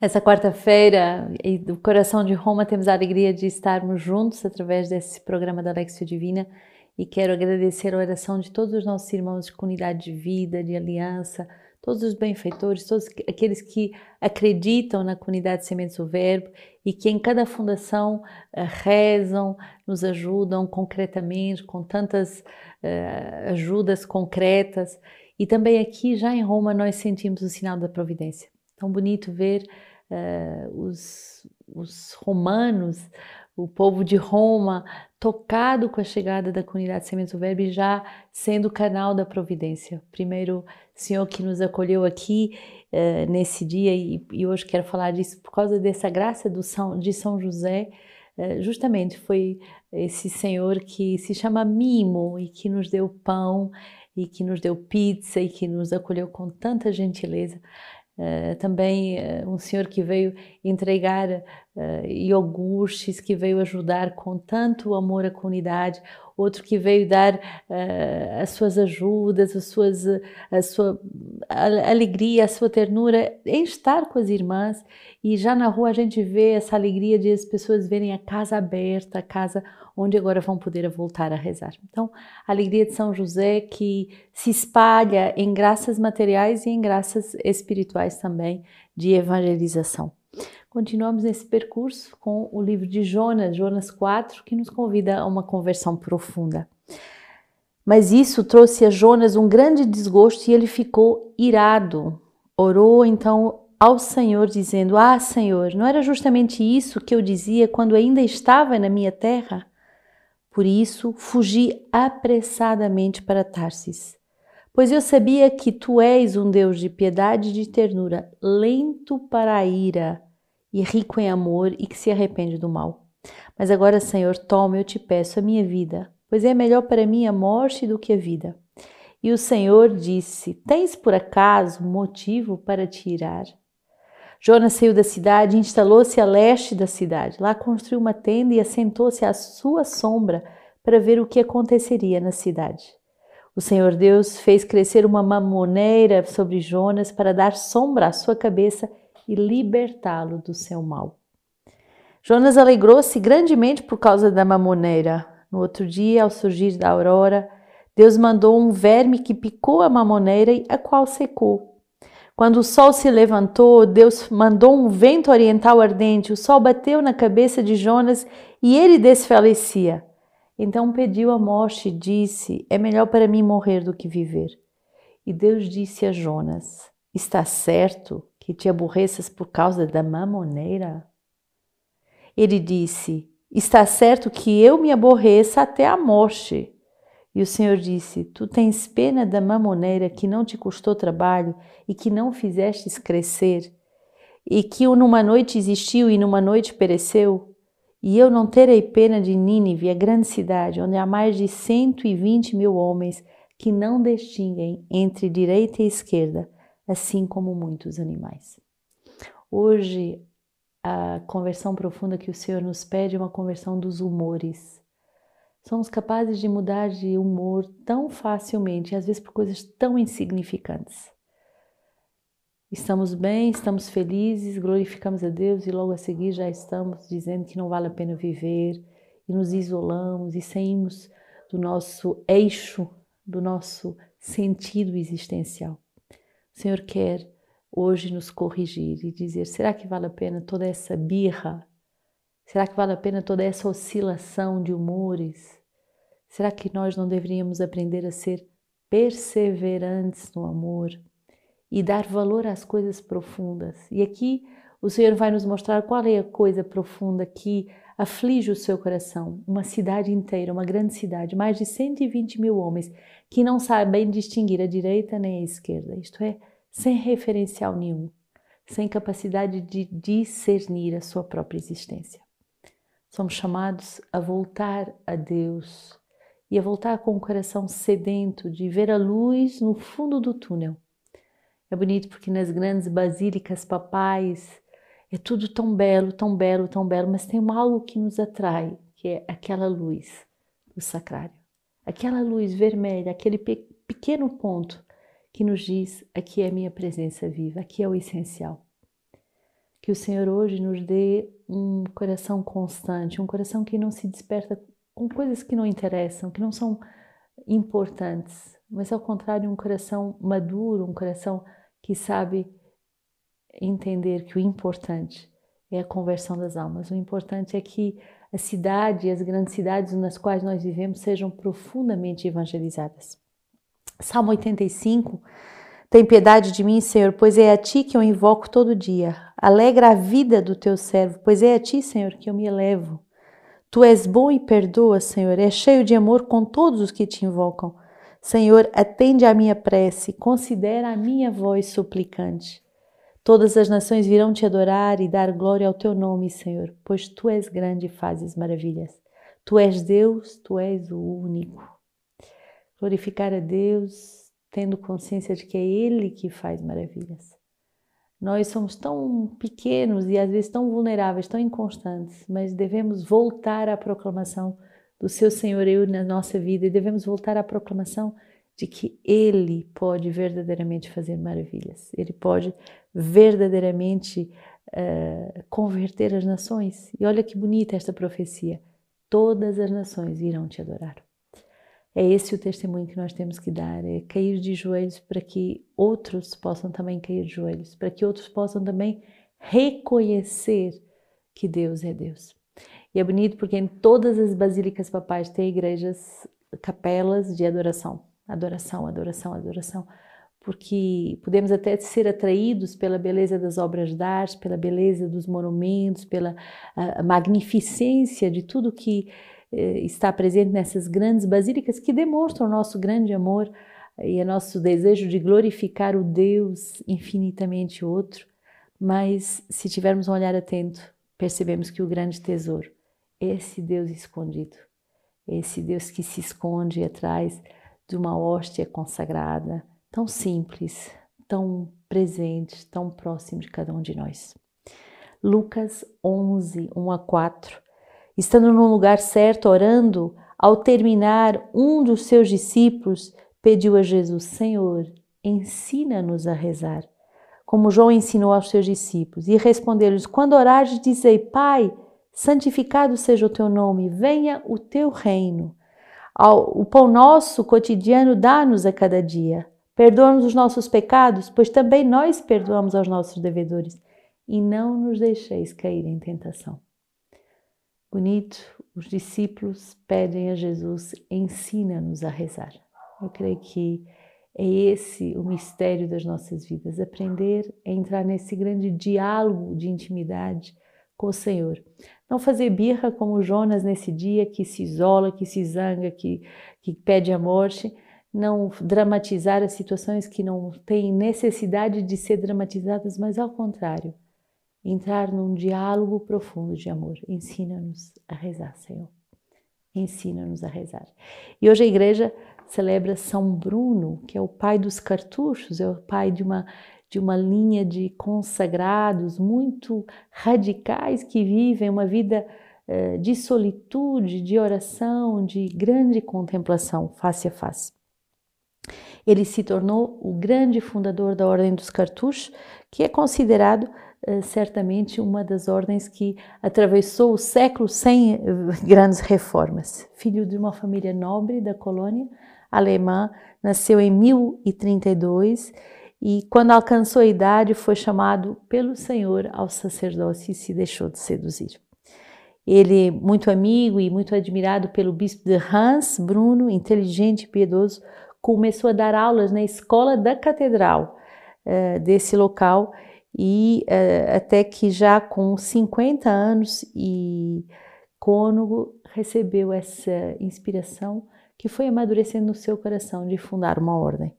Essa quarta-feira, do coração de Roma, temos a alegria de estarmos juntos através desse programa da Lexio Divina e quero agradecer a oração de todos os nossos irmãos de comunidade de vida, de aliança, todos os benfeitores, todos aqueles que acreditam na comunidade Sementes do Verbo e que em cada fundação uh, rezam, nos ajudam concretamente, com tantas uh, ajudas concretas. E também aqui, já em Roma, nós sentimos o sinal da providência. Tão bonito ver uh, os, os romanos, o povo de Roma, tocado com a chegada da comunidade Sementes do Verbo e já sendo canal da providência. Primeiro Senhor que nos acolheu aqui uh, nesse dia e, e, hoje quero falar disso por causa dessa graça do São, de São José. Uh, justamente foi esse Senhor que se chama Mimo e que nos deu pão e que nos deu pizza e que nos acolheu com tanta gentileza. Uh, também uh, um senhor que veio entregar uh, iogurtes, que veio ajudar com tanto amor à comunidade, outro que veio dar uh, as suas ajudas, as suas, a sua alegria, a sua ternura em estar com as irmãs. E já na rua a gente vê essa alegria de as pessoas verem a casa aberta, a casa onde agora vão poder voltar a rezar. Então, a alegria de São José que se espalha em graças materiais e em graças espirituais também de evangelização. Continuamos nesse percurso com o livro de Jonas, Jonas 4, que nos convida a uma conversão profunda. Mas isso trouxe a Jonas um grande desgosto e ele ficou irado. Orou então ao Senhor, dizendo: Ah, Senhor, não era justamente isso que eu dizia quando ainda estava na minha terra? Por isso fugi apressadamente para Tarsis, pois eu sabia que tu és um Deus de piedade e de ternura, lento para a ira e rico em amor e que se arrepende do mal. Mas agora, Senhor, toma, eu te peço, a minha vida, pois é melhor para mim a morte do que a vida. E o Senhor disse: Tens por acaso motivo para te irar? Jonas saiu da cidade e instalou-se a leste da cidade. Lá construiu uma tenda e assentou-se à sua sombra para ver o que aconteceria na cidade. O Senhor Deus fez crescer uma mamoneira sobre Jonas para dar sombra à sua cabeça e libertá-lo do seu mal. Jonas alegrou-se grandemente por causa da mamoneira. No outro dia, ao surgir da aurora, Deus mandou um verme que picou a mamoneira, a qual secou. Quando o sol se levantou, Deus mandou um vento oriental ardente. O sol bateu na cabeça de Jonas e ele desfalecia. Então pediu a morte e disse: É melhor para mim morrer do que viver. E Deus disse a Jonas: Está certo que te aborreças por causa da mamoneira? Ele disse: Está certo que eu me aborreça até a morte. E o Senhor disse: Tu tens pena da mamoneira que não te custou trabalho e que não fizestes crescer, e que numa noite existiu e numa noite pereceu? E eu não terei pena de Nínive, a grande cidade, onde há mais de cento e vinte mil homens que não distinguem entre direita e esquerda, assim como muitos animais. Hoje, a conversão profunda que o Senhor nos pede é uma conversão dos humores. Somos capazes de mudar de humor tão facilmente, às vezes por coisas tão insignificantes. Estamos bem, estamos felizes, glorificamos a Deus e logo a seguir já estamos dizendo que não vale a pena viver e nos isolamos e saímos do nosso eixo, do nosso sentido existencial. O Senhor quer hoje nos corrigir e dizer: será que vale a pena toda essa birra? Será que vale a pena toda essa oscilação de humores? Será que nós não deveríamos aprender a ser perseverantes no amor e dar valor às coisas profundas? E aqui o Senhor vai nos mostrar qual é a coisa profunda que aflige o seu coração. Uma cidade inteira, uma grande cidade, mais de 120 mil homens que não sabem distinguir a direita nem a esquerda, isto é, sem referencial nenhum, sem capacidade de discernir a sua própria existência. Somos chamados a voltar a Deus e a voltar com o coração sedento de ver a luz no fundo do túnel. É bonito porque nas grandes basílicas papais é tudo tão belo, tão belo, tão belo, mas tem algo que nos atrai, que é aquela luz do sacrário aquela luz vermelha, aquele pe pequeno ponto que nos diz: aqui é a minha presença viva, aqui é o essencial. Que o Senhor hoje nos dê um coração constante, um coração que não se desperta com coisas que não interessam, que não são importantes, mas ao contrário, um coração maduro, um coração que sabe entender que o importante é a conversão das almas. O importante é que a cidade as grandes cidades nas quais nós vivemos sejam profundamente evangelizadas. Salmo 85 tem piedade de mim, Senhor, pois é a ti que eu invoco todo dia. Alegra a vida do teu servo, pois é a ti, Senhor, que eu me elevo. Tu és bom e perdoa, Senhor, és cheio de amor com todos os que te invocam. Senhor, atende à minha prece, considera a minha voz suplicante. Todas as nações virão te adorar e dar glória ao teu nome, Senhor, pois tu és grande e fazes maravilhas. Tu és Deus, tu és o único. Glorificar a Deus, tendo consciência de que é Ele que faz maravilhas. Nós somos tão pequenos e às vezes tão vulneráveis, tão inconstantes, mas devemos voltar à proclamação do seu senhorio na nossa vida e devemos voltar à proclamação de que Ele pode verdadeiramente fazer maravilhas, Ele pode verdadeiramente uh, converter as nações. E olha que bonita esta profecia: todas as nações irão te adorar. É esse o testemunho que nós temos que dar, é cair de joelhos para que outros possam também cair de joelhos, para que outros possam também reconhecer que Deus é Deus. E é bonito porque em todas as basílicas papais tem igrejas, capelas de adoração. Adoração, adoração, adoração. Porque podemos até ser atraídos pela beleza das obras de arte, pela beleza dos monumentos, pela magnificência de tudo que eh, está presente nessas grandes basílicas que demonstram o nosso grande amor e o nosso desejo de glorificar o Deus infinitamente outro. Mas se tivermos um olhar atento, percebemos que o grande tesouro esse Deus escondido, esse Deus que se esconde atrás de uma hóstia consagrada, tão simples, tão presente, tão próximo de cada um de nós. Lucas 11, 1 a 4. Estando num lugar certo, orando, ao terminar, um dos seus discípulos pediu a Jesus: Senhor, ensina-nos a rezar, como João ensinou aos seus discípulos. E respondeu-lhes: Quando orares, dizei: Pai, santificado seja o teu nome, venha o teu reino. O pão nosso cotidiano dá-nos a cada dia. Perdoa-nos os nossos pecados, pois também nós perdoamos aos nossos devedores. E não nos deixeis cair em tentação. Bonito, os discípulos pedem a Jesus: ensina-nos a rezar. Eu creio que é esse o mistério das nossas vidas, aprender a entrar nesse grande diálogo de intimidade com o Senhor. Não fazer birra como Jonas nesse dia, que se isola, que se zanga, que, que pede a morte. Não dramatizar as situações que não têm necessidade de ser dramatizadas, mas ao contrário, entrar num diálogo profundo de amor. Ensina-nos a rezar, Senhor. Ensina-nos a rezar. E hoje a igreja celebra São Bruno, que é o pai dos cartuchos, é o pai de uma de uma linha de consagrados muito radicais que vivem uma vida eh, de solitude, de oração, de grande contemplação face a face. Ele se tornou o grande fundador da Ordem dos Cartuchos, que é considerado eh, certamente uma das ordens que atravessou o século sem eh, grandes reformas. Filho de uma família nobre da colônia alemã, nasceu em 1032 e quando alcançou a idade foi chamado pelo Senhor ao sacerdócio e se deixou de seduzir. Ele, muito amigo e muito admirado pelo bispo de Hans, Bruno, inteligente e piedoso, começou a dar aulas na escola da catedral uh, desse local e uh, até que já com 50 anos e cônego recebeu essa inspiração que foi amadurecendo no seu coração de fundar uma ordem.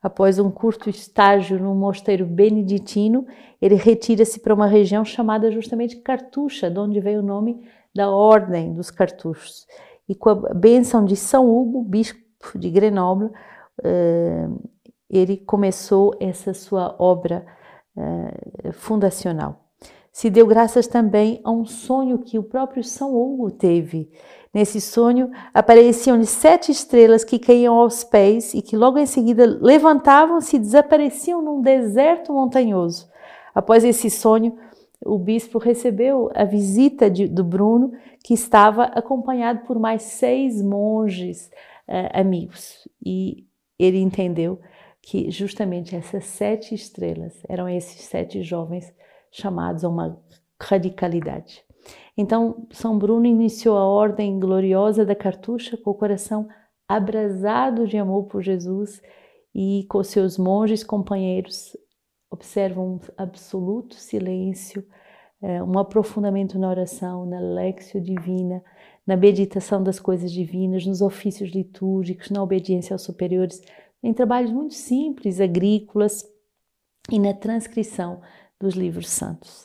Após um curto estágio no mosteiro beneditino, ele retira-se para uma região chamada justamente Cartucha, de onde veio o nome da Ordem dos Cartuchos. E com a bênção de São Hugo, bispo de Grenoble, eh, ele começou essa sua obra eh, fundacional. Se deu graças também a um sonho que o próprio São Hugo teve Nesse sonho apareciam-lhe sete estrelas que caíam aos pés e que logo em seguida levantavam-se e desapareciam num deserto montanhoso. Após esse sonho, o bispo recebeu a visita de, do Bruno, que estava acompanhado por mais seis monges uh, amigos. E ele entendeu que justamente essas sete estrelas eram esses sete jovens chamados a uma radicalidade. Então, São Bruno iniciou a ordem gloriosa da cartucha com o coração abrasado de amor por Jesus e com seus monges companheiros observam um absoluto silêncio, é, um aprofundamento na oração, na lexio divina, na meditação das coisas divinas, nos ofícios litúrgicos, na obediência aos superiores, em trabalhos muito simples, agrícolas e na transcrição dos livros santos.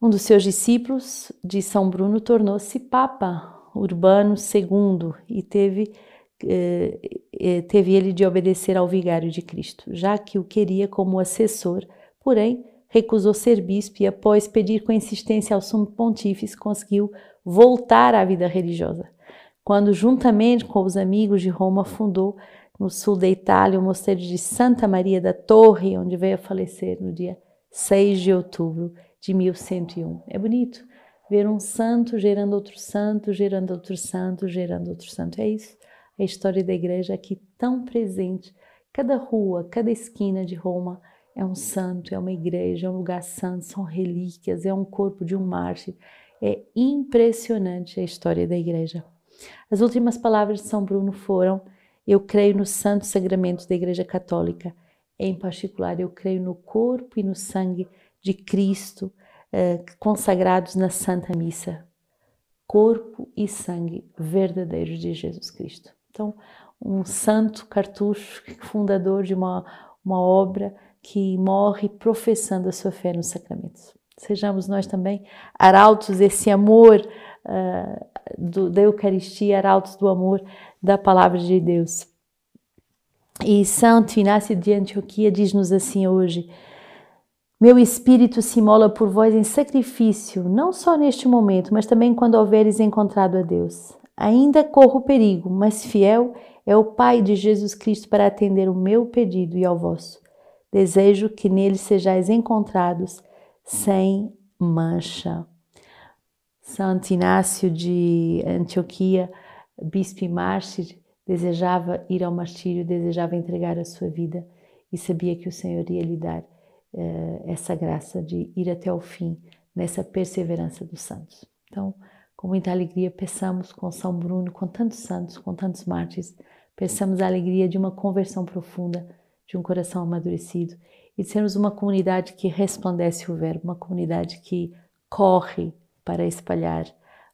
Um dos seus discípulos de São Bruno tornou-se Papa Urbano II e teve, eh, eh, teve ele de obedecer ao vigário de Cristo, já que o queria como assessor, porém recusou ser bispo e, após pedir com insistência ao sumo pontífice, conseguiu voltar à vida religiosa. Quando, juntamente com os amigos de Roma, fundou no sul da Itália o mosteiro de Santa Maria da Torre, onde veio a falecer no dia 6 de outubro de 1101. É bonito ver um santo gerando outro santo, gerando outro santo, gerando outro santo. É isso, a história da igreja aqui tão presente. Cada rua, cada esquina de Roma é um santo, é uma igreja, é um lugar santo, são relíquias, é um corpo de um mártir. É impressionante a história da igreja. As últimas palavras de São Bruno foram: Eu creio no santo sacramento da Igreja Católica. Em particular, eu creio no corpo e no sangue de Cristo eh, consagrados na Santa Missa. Corpo e sangue verdadeiros de Jesus Cristo. Então, um santo cartucho, fundador de uma, uma obra que morre professando a sua fé nos sacramentos. Sejamos nós também arautos desse amor uh, do, da Eucaristia, arautos do amor da palavra de Deus. E Santo Inácio de Antioquia diz-nos assim hoje: meu espírito se mola por vós em sacrifício, não só neste momento, mas também quando houveres encontrado a Deus. Ainda corro perigo, mas fiel é o Pai de Jesus Cristo para atender o meu pedido e ao vosso. Desejo que nele sejais encontrados sem mancha. Santo Inácio de Antioquia, bispo e mártir, desejava ir ao martírio, desejava entregar a sua vida e sabia que o Senhor ia lhe dar essa graça de ir até o fim nessa perseverança dos santos. Então, com muita alegria, peçamos com São Bruno, com tantos santos, com tantos mártires, peçamos a alegria de uma conversão profunda, de um coração amadurecido e de sermos uma comunidade que resplandece o Verbo, uma comunidade que corre para espalhar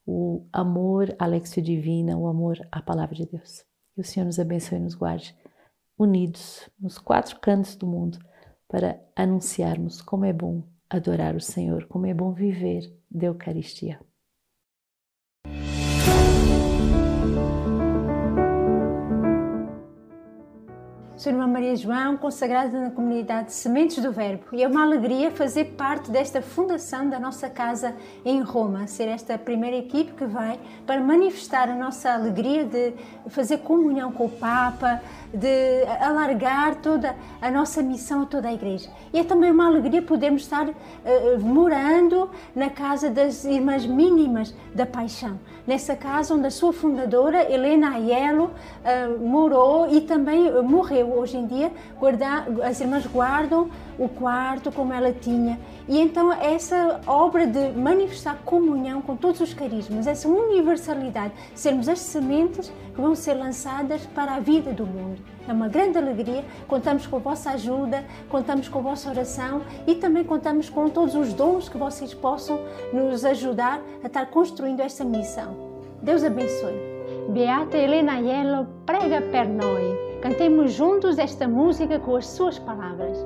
o amor à Lexio Divina, o amor à Palavra de Deus. Que o Senhor nos abençoe e nos guarde, unidos nos quatro cantos do mundo para anunciarmos como é bom adorar o Senhor, como é bom viver da Eucaristia. Sou irmã Maria João, consagrada na comunidade Sementes do Verbo, e é uma alegria fazer parte desta fundação da nossa casa em Roma, ser esta primeira equipe que vai para manifestar a nossa alegria de fazer comunhão com o Papa, de alargar toda a nossa missão a toda a Igreja. E é também uma alegria podermos estar uh, morando na casa das Irmãs Mínimas da Paixão, nessa casa onde a sua fundadora, Helena Aiello, uh, morou e também morreu. Hoje em dia, guarda, as irmãs guardam o quarto como ela tinha. E então, essa obra de manifestar comunhão com todos os carismas, essa universalidade, sermos as sementes que vão ser lançadas para a vida do mundo. É uma grande alegria. Contamos com a vossa ajuda, contamos com a vossa oração e também contamos com todos os dons que vocês possam nos ajudar a estar construindo esta missão. Deus abençoe. Beata Helena Aiello prega per noi. Cantemos juntos esta música com as suas palavras.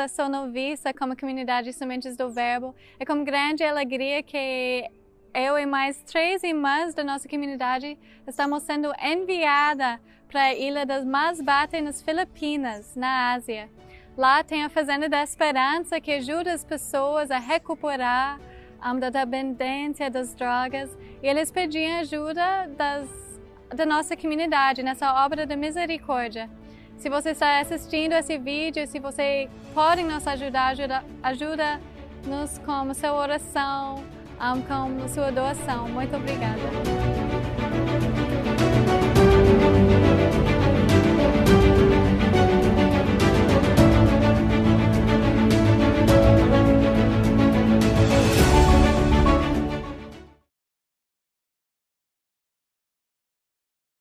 É sou noviça como comunidade Sementes do Verbo. É com grande alegria que eu e mais três irmãs da nossa comunidade estamos sendo enviada para a Ilha das Masbate, nas Filipinas, na Ásia. Lá tem a Fazenda da Esperança que ajuda as pessoas a recuperar um, da dependência das drogas e eles pediam ajuda das, da nossa comunidade nessa obra da misericórdia. Se você está assistindo esse vídeo, se você pode nos ajudar, ajuda, ajuda-nos com sua oração, um, com sua doação. Muito obrigada.